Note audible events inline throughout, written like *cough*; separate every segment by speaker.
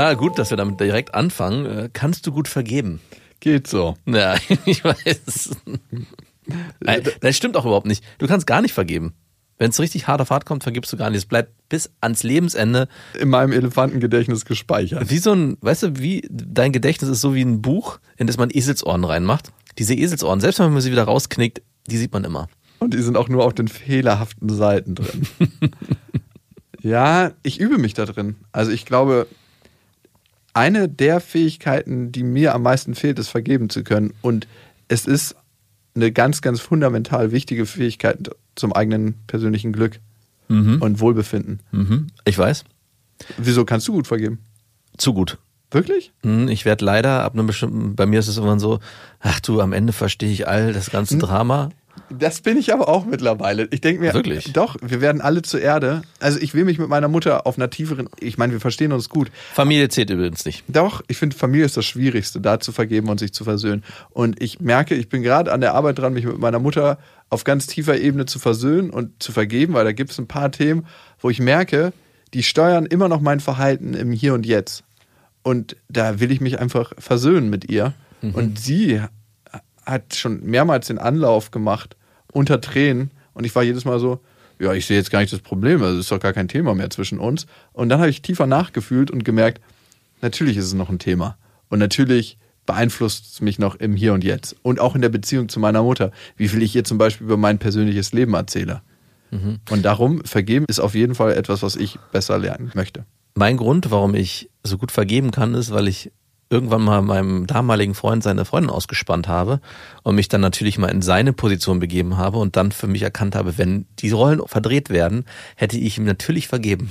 Speaker 1: Ah, gut, dass wir damit direkt anfangen. Äh, kannst du gut vergeben?
Speaker 2: Geht so.
Speaker 1: Ja, *laughs* ich weiß. Nein, das stimmt auch überhaupt nicht. Du kannst gar nicht vergeben. Wenn es richtig hart auf hart kommt, vergibst du gar nicht. Es bleibt bis ans Lebensende.
Speaker 2: In meinem Elefantengedächtnis gespeichert.
Speaker 1: Wie so ein, weißt du, wie dein Gedächtnis ist so wie ein Buch, in das man Eselsohren reinmacht. Diese Eselsohren, selbst wenn man sie wieder rausknickt, die sieht man immer.
Speaker 2: Und die sind auch nur auf den fehlerhaften Seiten drin. *laughs* ja, ich übe mich da drin. Also ich glaube, eine der Fähigkeiten, die mir am meisten fehlt, ist vergeben zu können. Und es ist eine ganz, ganz fundamental wichtige Fähigkeit zum eigenen persönlichen Glück
Speaker 1: Mhm.
Speaker 2: und Wohlbefinden.
Speaker 1: Mhm. Ich weiß.
Speaker 2: Wieso kannst du gut vergeben?
Speaker 1: Zu gut.
Speaker 2: Wirklich?
Speaker 1: Hm, Ich werde leider ab einem bestimmten, bei mir ist es irgendwann so, ach du, am Ende verstehe ich all das ganze Drama.
Speaker 2: Das bin ich aber auch mittlerweile. Ich denke mir,
Speaker 1: Wirklich?
Speaker 2: doch, wir werden alle zur Erde. Also ich will mich mit meiner Mutter auf einer tieferen, ich meine, wir verstehen uns gut.
Speaker 1: Familie zählt übrigens nicht.
Speaker 2: Doch, ich finde, Familie ist das Schwierigste, da zu vergeben und sich zu versöhnen. Und ich merke, ich bin gerade an der Arbeit dran, mich mit meiner Mutter auf ganz tiefer Ebene zu versöhnen und zu vergeben, weil da gibt es ein paar Themen, wo ich merke, die steuern immer noch mein Verhalten im Hier und Jetzt. Und da will ich mich einfach versöhnen mit ihr. Und sie hat schon mehrmals den Anlauf gemacht, unter Tränen. Und ich war jedes Mal so, ja, ich sehe jetzt gar nicht das Problem, also es ist doch gar kein Thema mehr zwischen uns. Und dann habe ich tiefer nachgefühlt und gemerkt, natürlich ist es noch ein Thema. Und natürlich beeinflusst es mich noch im Hier und Jetzt. Und auch in der Beziehung zu meiner Mutter. Wie viel ich ihr zum Beispiel über mein persönliches Leben erzähle. Und darum, vergeben ist auf jeden Fall etwas, was ich besser lernen möchte.
Speaker 1: Mein Grund, warum ich so gut vergeben kann, ist, weil ich irgendwann mal meinem damaligen Freund seine Freundin ausgespannt habe und mich dann natürlich mal in seine Position begeben habe und dann für mich erkannt habe, wenn die Rollen verdreht werden, hätte ich ihm natürlich vergeben.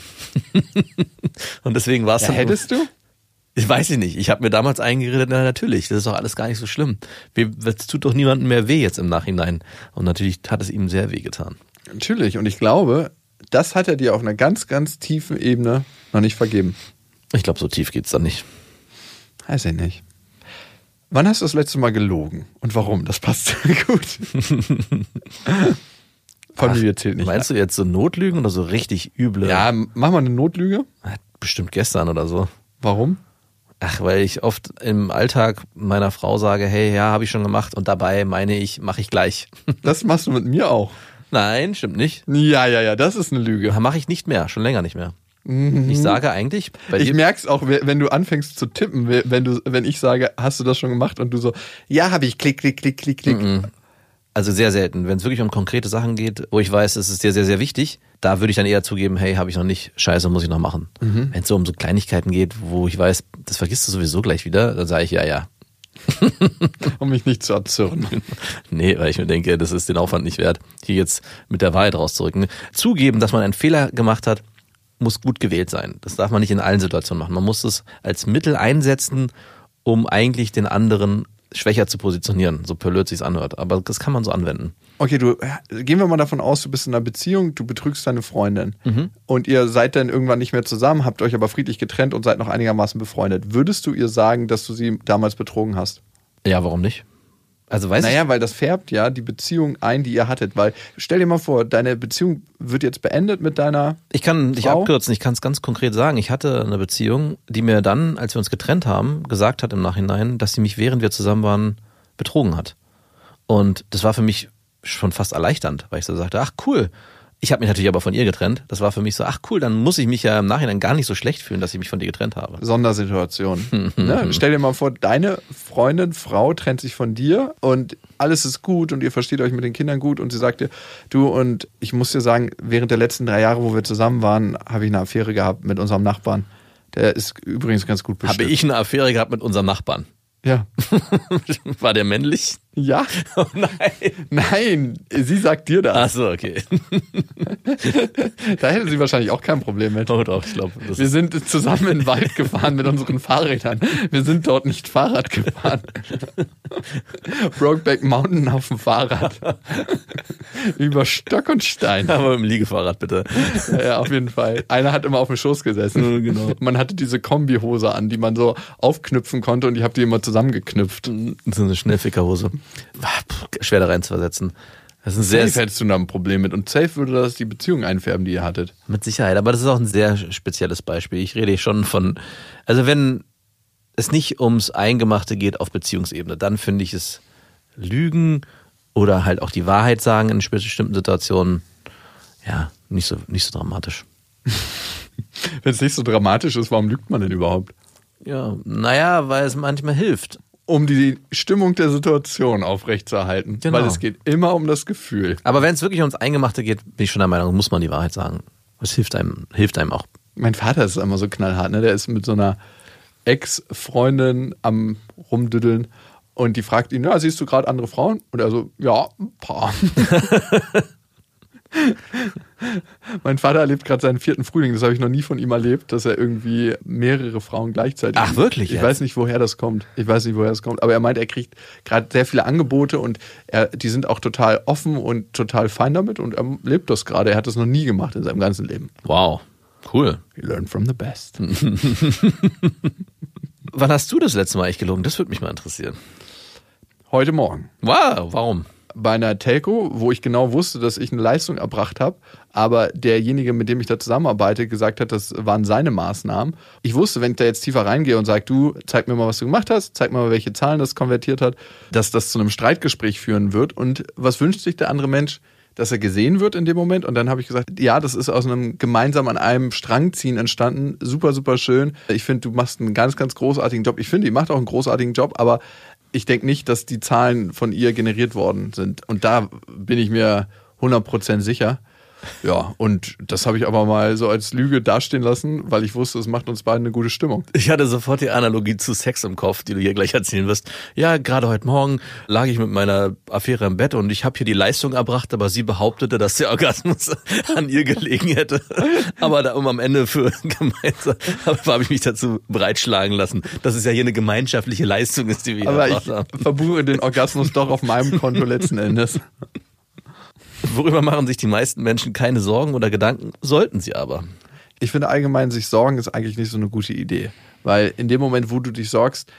Speaker 1: *laughs* und deswegen war es dann
Speaker 2: hättest du?
Speaker 1: Ich weiß ich nicht. Ich habe mir damals eingeredet, na natürlich, das ist doch alles gar nicht so schlimm. Es tut doch niemandem mehr weh jetzt im Nachhinein. Und natürlich hat es ihm sehr weh getan.
Speaker 2: Natürlich. Und ich glaube, das hat er dir auf einer ganz, ganz tiefen Ebene noch nicht vergeben.
Speaker 1: Ich glaube, so tief geht's dann nicht.
Speaker 2: Weiß ich nicht. Wann hast du das letzte Mal gelogen? Und warum? Das passt *laughs* gut. Familie zählt nicht.
Speaker 1: Meinst du jetzt so Notlügen oder so richtig üble?
Speaker 2: Ja, mach mal eine Notlüge.
Speaker 1: Bestimmt gestern oder so.
Speaker 2: Warum?
Speaker 1: Ach, weil ich oft im Alltag meiner Frau sage, hey, ja, habe ich schon gemacht und dabei meine ich, mache ich gleich. *laughs*
Speaker 2: Das machst du mit mir auch.
Speaker 1: Nein, stimmt nicht.
Speaker 2: Ja, ja, ja, das ist eine Lüge.
Speaker 1: Mache ich nicht mehr, schon länger nicht mehr. Ich sage eigentlich,
Speaker 2: Ich
Speaker 1: dir,
Speaker 2: merk's auch, wenn du anfängst zu tippen, wenn du, wenn ich sage, hast du das schon gemacht und du so, ja, habe ich, klick, klick, klick, klick, klick.
Speaker 1: also sehr selten, wenn es wirklich um konkrete Sachen geht, wo ich weiß, es ist dir sehr, sehr wichtig, da würde ich dann eher zugeben, hey, habe ich noch nicht, scheiße, muss ich noch machen. Wenn es so um so Kleinigkeiten geht, wo ich weiß, das vergisst du sowieso gleich wieder, dann sage ich ja, ja. *laughs*
Speaker 2: Um mich nicht zu erzürnen. *laughs*
Speaker 1: Nee, weil ich mir denke, das ist den Aufwand nicht wert, hier jetzt mit der Wahrheit rauszurücken. Zugeben, dass man einen Fehler gemacht hat, muss gut gewählt sein. Das darf man nicht in allen Situationen machen. Man muss es als Mittel einsetzen, um eigentlich den anderen schwächer zu positionieren, so blöd sich's anhört. Aber das kann man so anwenden.
Speaker 2: Okay, du, gehen wir mal davon aus, du bist in einer Beziehung, du betrügst deine Freundin und ihr seid dann irgendwann nicht mehr zusammen, habt euch aber friedlich getrennt und seid noch einigermaßen befreundet. Würdest du ihr sagen, dass du sie damals betrogen hast?
Speaker 1: Ja, warum nicht? Also weiß
Speaker 2: Naja, weil das färbt ja die Beziehung ein, die ihr hattet. Weil stell dir mal vor, deine Beziehung wird jetzt beendet mit deiner.
Speaker 1: ich, ich kann dich
Speaker 2: Frau?
Speaker 1: abkürzen, ich kann es ganz konkret sagen. Ich hatte eine Beziehung, die mir dann, als wir uns getrennt haben, gesagt hat im Nachhinein, dass sie mich, während wir zusammen waren, betrogen hat. Und das war für mich schon fast erleichternd, weil ich so sagte, ach cool. Ich habe mich natürlich aber von ihr getrennt. Das war für mich so, ach cool, dann muss ich mich ja im Nachhinein gar nicht so schlecht fühlen, dass ich mich von dir getrennt habe.
Speaker 2: Sondersituation. *laughs* ne? Stell dir mal vor, deine Freundin, Frau trennt sich von dir und alles ist gut und ihr versteht euch mit den Kindern gut und sie sagt dir, du und ich muss dir sagen, während der letzten drei Jahre, wo wir zusammen waren, habe ich eine Affäre gehabt mit unserem Nachbarn. Der ist übrigens ganz gut
Speaker 1: Habe
Speaker 2: bestimmt.
Speaker 1: ich eine Affäre gehabt mit unserem Nachbarn?
Speaker 2: Ja. *laughs*
Speaker 1: War der männlich?
Speaker 2: Ja?
Speaker 1: Oh nein. *laughs*
Speaker 2: Nein, sie sagt dir das.
Speaker 1: Ach so, okay. *laughs*
Speaker 2: Da hätte sie wahrscheinlich auch kein Problem mit.
Speaker 1: Oh doch, ich glaube, das
Speaker 2: Wir
Speaker 1: ist
Speaker 2: sind zusammen in den Wald gefahren mit unseren Fahrrädern. Wir sind dort nicht Fahrrad gefahren. *laughs* Brokeback Mountain auf dem Fahrrad. Über Stock und Stein.
Speaker 1: aber im Liegefahrrad bitte.
Speaker 2: Ja, ja, auf jeden Fall. Einer hat immer auf dem Schoß gesessen.
Speaker 1: genau.
Speaker 2: Man hatte diese Kombihose an, die man so aufknüpfen konnte und ich habe die immer zusammengeknüpft.
Speaker 1: So eine Schnellfickerhose. Puh, Schwer da rein zu versetzen. Das ist ein sehr,
Speaker 2: safe hättest du da ein Problem mit. Und safe würde das die Beziehung einfärben, die ihr hattet.
Speaker 1: Mit Sicherheit, aber das ist auch ein sehr spezielles Beispiel. Ich rede schon von, also wenn es nicht ums Eingemachte geht auf Beziehungsebene, dann finde ich es Lügen oder halt auch die Wahrheit sagen in bestimmten Situationen, ja, nicht so, nicht so dramatisch. *laughs*
Speaker 2: Wenn es nicht so dramatisch ist, warum lügt man denn überhaupt?
Speaker 1: Ja, naja, weil es manchmal hilft.
Speaker 2: Um die Stimmung der Situation aufrechtzuerhalten.
Speaker 1: Genau.
Speaker 2: Weil es geht immer um das Gefühl.
Speaker 1: Aber wenn es wirklich ums Eingemachte geht, bin ich schon der Meinung, muss man die Wahrheit sagen. Das hilft einem, hilft einem auch.
Speaker 2: Mein Vater ist immer so knallhart, ne? Der ist mit so einer Ex-Freundin am Rumdüddeln und die fragt ihn, ja, siehst du gerade andere Frauen? Und er so, ja, ein paar. *laughs* *laughs* mein Vater erlebt gerade seinen vierten Frühling, das habe ich noch nie von ihm erlebt, dass er irgendwie mehrere Frauen gleichzeitig.
Speaker 1: Ach, wirklich
Speaker 2: Ich
Speaker 1: jetzt?
Speaker 2: weiß nicht, woher das kommt. Ich weiß nicht, woher das kommt. Aber er meint, er kriegt gerade sehr viele Angebote und er, die sind auch total offen und total fein damit und er lebt das gerade. Er hat das noch nie gemacht in seinem ganzen Leben.
Speaker 1: Wow, cool.
Speaker 2: We learn from the best. *laughs*
Speaker 1: Wann hast du das letzte Mal echt gelogen? Das würde mich mal interessieren.
Speaker 2: Heute Morgen.
Speaker 1: Wow, warum?
Speaker 2: Bei einer Telco, wo ich genau wusste, dass ich eine Leistung erbracht habe, aber derjenige, mit dem ich da zusammenarbeite, gesagt hat, das waren seine Maßnahmen. Ich wusste, wenn ich da jetzt tiefer reingehe und sage, du, zeig mir mal, was du gemacht hast, zeig mir mal, welche Zahlen das konvertiert hat, dass das zu einem Streitgespräch führen wird. Und was wünscht sich der andere Mensch? Dass er gesehen wird in dem Moment. Und dann habe ich gesagt, ja, das ist aus einem gemeinsam an einem Strang ziehen entstanden. Super, super schön. Ich finde, du machst einen ganz, ganz großartigen Job. Ich finde, die macht auch einen großartigen Job, aber ich denke nicht, dass die Zahlen von ihr generiert worden sind. Und da bin ich mir 100% sicher. Ja, und das habe ich aber mal so als Lüge dastehen lassen, weil ich wusste, es macht uns beiden eine gute Stimmung.
Speaker 1: Ich hatte sofort die Analogie zu Sex im Kopf, die du hier gleich erzählen wirst. Ja, gerade heute Morgen lag ich mit meiner Affäre im Bett und ich habe hier die Leistung erbracht, aber sie behauptete, dass der Orgasmus *laughs* an ihr gelegen hätte. Aber da, um am Ende für *laughs* gemeinsam habe ich mich dazu breitschlagen lassen, dass es ja hier eine gemeinschaftliche Leistung ist, die wir
Speaker 2: Aber
Speaker 1: erbracht
Speaker 2: ich
Speaker 1: haben.
Speaker 2: verbuche den Orgasmus doch auf meinem Konto letzten Endes. *laughs*
Speaker 1: Worüber machen sich die meisten Menschen keine Sorgen oder Gedanken, sollten sie aber.
Speaker 2: Ich finde allgemein, sich sorgen ist eigentlich nicht so eine gute Idee. Weil in dem Moment, wo du dich sorgst,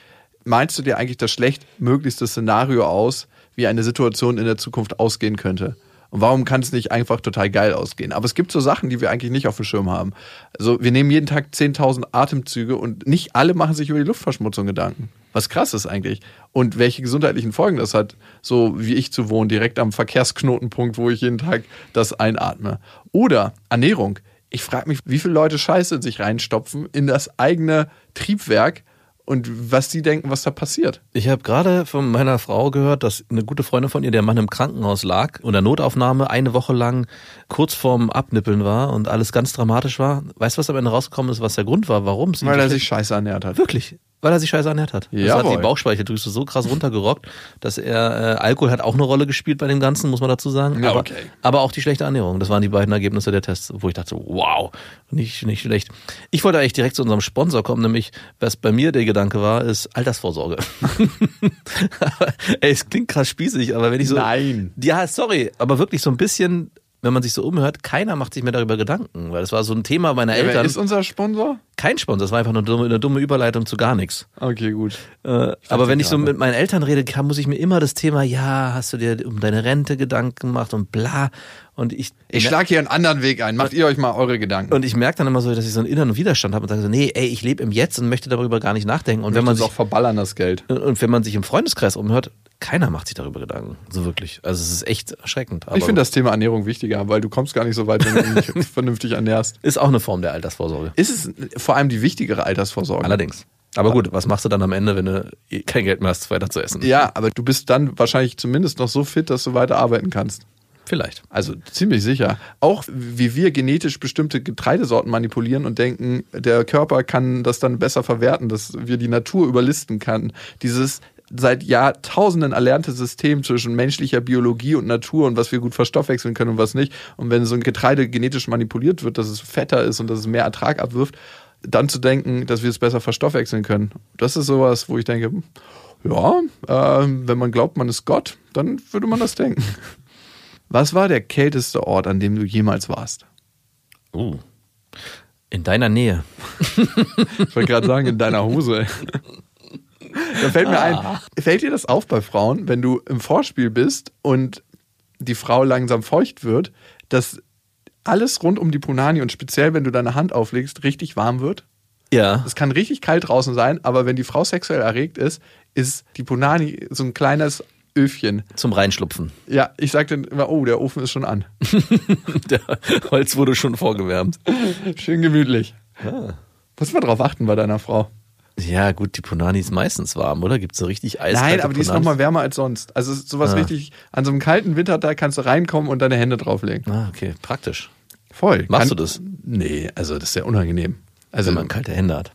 Speaker 2: meinst du dir eigentlich das schlechtmöglichste Szenario aus, wie eine Situation in der Zukunft ausgehen könnte. Und warum kann es nicht einfach total geil ausgehen? Aber es gibt so Sachen, die wir eigentlich nicht auf dem Schirm haben. Also wir nehmen jeden Tag 10.000 Atemzüge und nicht alle machen sich über die Luftverschmutzung Gedanken. Was krass ist eigentlich. Und welche gesundheitlichen Folgen das hat, so wie ich zu wohnen, direkt am Verkehrsknotenpunkt, wo ich jeden Tag das einatme. Oder Ernährung. Ich frage mich, wie viele Leute Scheiße sich reinstopfen in das eigene Triebwerk und was die denken, was da passiert.
Speaker 1: Ich habe gerade von meiner Frau gehört, dass eine gute Freundin von ihr, der Mann im Krankenhaus lag und der Notaufnahme eine Woche lang kurz vorm Abnippeln war und alles ganz dramatisch war. Weißt du, was am Ende rausgekommen ist, was der Grund war, warum sie
Speaker 2: Weil er sich scheiße ernährt hat.
Speaker 1: wirklich, weil er sich scheiße ernährt hat. Das hat
Speaker 2: Jawohl.
Speaker 1: die Bauchspeicheldrüse so krass runtergerockt, dass er äh, Alkohol hat auch eine Rolle gespielt bei dem Ganzen, muss man dazu sagen.
Speaker 2: Ja,
Speaker 1: aber,
Speaker 2: okay.
Speaker 1: aber auch die schlechte Ernährung. Das waren die beiden Ergebnisse der Tests, wo ich dachte, so, wow, nicht nicht schlecht. Ich wollte eigentlich direkt zu unserem Sponsor kommen, nämlich was bei mir der Gedanke war, ist Altersvorsorge. *laughs* Ey, es klingt krass spießig, aber wenn ich so
Speaker 2: Nein.
Speaker 1: ja, sorry, aber wirklich so ein bisschen, wenn man sich so umhört, keiner macht sich mehr darüber Gedanken, weil das war so ein Thema meiner
Speaker 2: Wer
Speaker 1: Eltern.
Speaker 2: ist unser Sponsor?
Speaker 1: Kein Sponsor, das war einfach eine dumme, eine dumme Überleitung zu gar nichts.
Speaker 2: Okay, gut.
Speaker 1: Äh, aber wenn ich so mit meinen Eltern rede, kann, muss ich mir immer das Thema, ja, hast du dir um deine Rente Gedanken gemacht und bla. Und ich,
Speaker 2: Ich schlage hier einen anderen Weg ein. Macht ihr euch mal eure Gedanken.
Speaker 1: und ich merke dann immer so, dass ich so einen inneren Widerstand habe und sage so, nee, ey, ich lebe im Jetzt und möchte darüber gar nicht nachdenken. Und wenn man sich
Speaker 2: auch verballern, das Geld.
Speaker 1: und wenn man sich im Freundeskreis umhört, keiner macht sich darüber Gedanken. So wirklich. Also es ist echt erschreckend.
Speaker 2: Ich finde das Thema Ernährung wichtiger, weil du kommst gar nicht so weit, wenn du dich *laughs* vernünftig ernährst.
Speaker 1: ist auch eine Form der Altersvorsorge.
Speaker 2: Ist es vor allem die wichtigere Altersvorsorge?
Speaker 1: Allerdings. Aber gut, was machst du dann am Ende, wenn du kein Geld mehr hast, weiter zu essen?
Speaker 2: Ja, aber du bist dann wahrscheinlich zumindest noch so fit, dass du weiter arbeiten kannst.
Speaker 1: Vielleicht.
Speaker 2: Also ziemlich sicher. Auch wie wir genetisch bestimmte Getreidesorten manipulieren und denken, der Körper kann das dann besser verwerten, dass wir die Natur überlisten kann. Dieses seit Jahrtausenden erlernte System zwischen menschlicher Biologie und Natur und was wir gut verstoffwechseln können und was nicht. Und wenn so ein Getreide genetisch manipuliert wird, dass es fetter ist und dass es mehr Ertrag abwirft, dann zu denken, dass wir es besser verstoffwechseln können. Das ist sowas, wo ich denke, ja, äh, wenn man glaubt, man ist Gott, dann würde man das denken. *laughs* Was war der kälteste Ort, an dem du jemals warst?
Speaker 1: Uh. In deiner Nähe. *laughs*
Speaker 2: Ich wollte gerade sagen, in deiner Hose. *laughs* Da fällt mir ein, fällt dir das auf bei Frauen, wenn du im Vorspiel bist und die Frau langsam feucht wird, dass alles rund um die Punani und speziell, wenn du deine Hand auflegst, richtig warm wird.
Speaker 1: Ja.
Speaker 2: Es kann richtig kalt draußen sein, aber wenn die Frau sexuell erregt ist, ist die Punani so ein kleines Öfchen.
Speaker 1: Zum Reinschlupfen.
Speaker 2: Ja, ich sag dann immer, oh, der Ofen ist schon an. *laughs*
Speaker 1: Der Holz wurde schon vorgewärmt.
Speaker 2: Schön gemütlich.
Speaker 1: Ah.
Speaker 2: Muss man drauf achten bei deiner Frau.
Speaker 1: Ja, gut, die Punani ist meistens warm, oder? Gibt es so richtig eiskalte
Speaker 2: Nein, aber die ist nochmal wärmer als sonst. Also ist sowas
Speaker 1: Ah.
Speaker 2: richtig, an so einem kalten Wintertag kannst du reinkommen und deine Hände drauflegen.
Speaker 1: Ah, okay, praktisch.
Speaker 2: Voll.
Speaker 1: Machst
Speaker 2: Kann-
Speaker 1: du das?
Speaker 2: Nee, also das ist sehr unangenehm. Also
Speaker 1: Wenn man kalte Hände hat.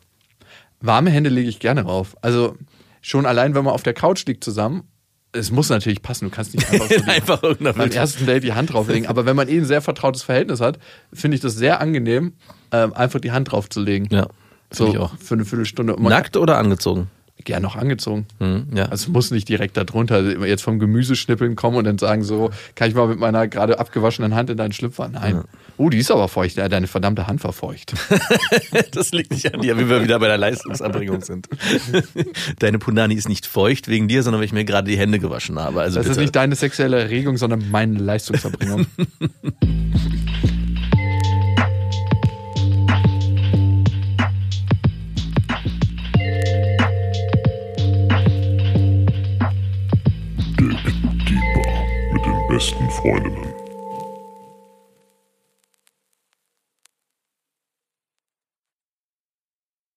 Speaker 2: warme Hände lege ich gerne rauf. Also schon allein, wenn man auf der Couch liegt zusammen, es muss natürlich passen. Du kannst nicht einfach so *laughs*
Speaker 1: Einfach
Speaker 2: beim ersten Date die Hand drauflegen. Aber wenn man eh ein sehr vertrautes Verhältnis hat, finde ich das sehr angenehm, ähm, einfach die Hand draufzulegen.
Speaker 1: Ja,
Speaker 2: so
Speaker 1: ich auch.
Speaker 2: für eine Viertelstunde.
Speaker 1: Nackt oder angezogen?
Speaker 2: Gern noch angezogen.
Speaker 1: Hm, ja.
Speaker 2: Also es muss nicht direkt darunter also jetzt vom Gemüseschnippeln kommen und dann sagen so, kann ich mal mit meiner gerade abgewaschenen Hand in deinen Schlüpfer? Nein. Oh, die ist aber feucht. Ja, deine verdammte Hand war feucht. *laughs*
Speaker 1: Das liegt nicht an dir, wie wir wieder bei der Leistungserbringung sind. *laughs* Deine Punani ist nicht feucht wegen dir, sondern weil ich mir gerade die Hände gewaschen habe. Also
Speaker 2: Das ist
Speaker 1: bitte.
Speaker 2: nicht deine sexuelle Erregung, sondern meine Leistungserbringung. *laughs*
Speaker 3: deploy them.